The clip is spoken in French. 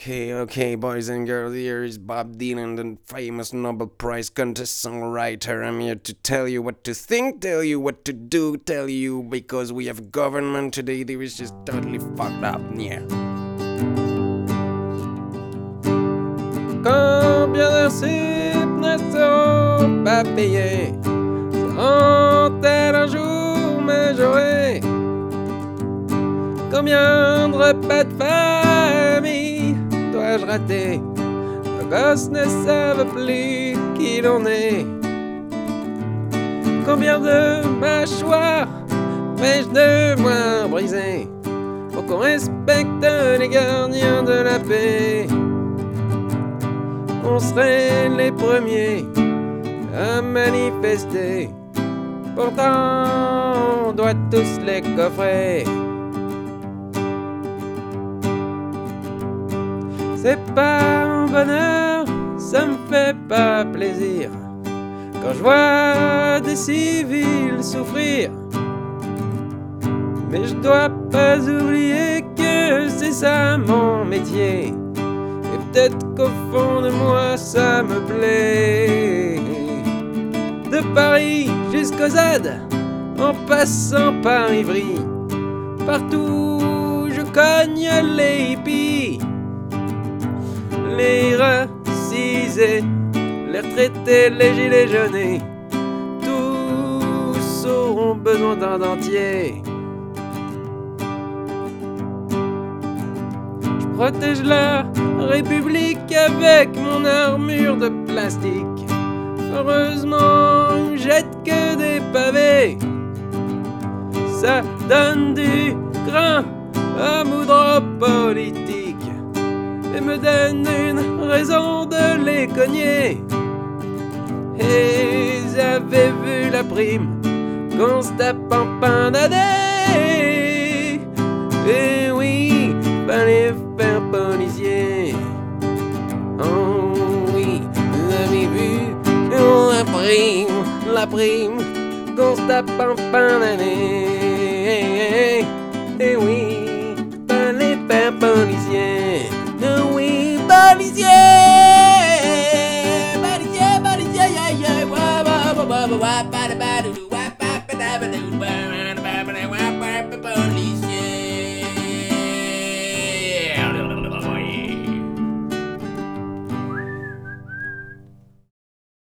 Okay, okay, boys and girls, here is Bob Dylan, the famous Nobel Prize contest songwriter. I'm here to tell you what to think, tell you what to do, tell you because we have government today that is just totally fucked up. Yeah. Combien pas Seront-elles un jour majorées Combien de repas de famille rater Nos gosses ne savent plus qui l'on est. Combien de mâchoires vais-je devoir briser pour qu'on respecte les gardiens de la paix? On serait les premiers à manifester. Pourtant, on doit tous les coffrer. C'est pas un bonheur, ça me fait pas plaisir. Quand je vois des civils souffrir. Mais je dois pas oublier que c'est ça mon métier. Et peut-être qu'au fond de moi ça me plaît. De Paris jusqu'au Z, en passant par Ivry, partout je cogne les hippies les racisés, les retraités, les gilets jaunes, tous auront besoin d'un dentier. Je protège la République avec mon armure de plastique. Heureusement, jette que des pavés. Ça donne du grain à moudre politique et me donne une raison de les cogner. Et j'avais vu la prime qu'on se tape en. Et oui, fallait faire policier. Oh oui, j'avais vu la prime, la prime qu'on se tape en fin d'année. Et oui, fallait faire policier. ba ba ba ba do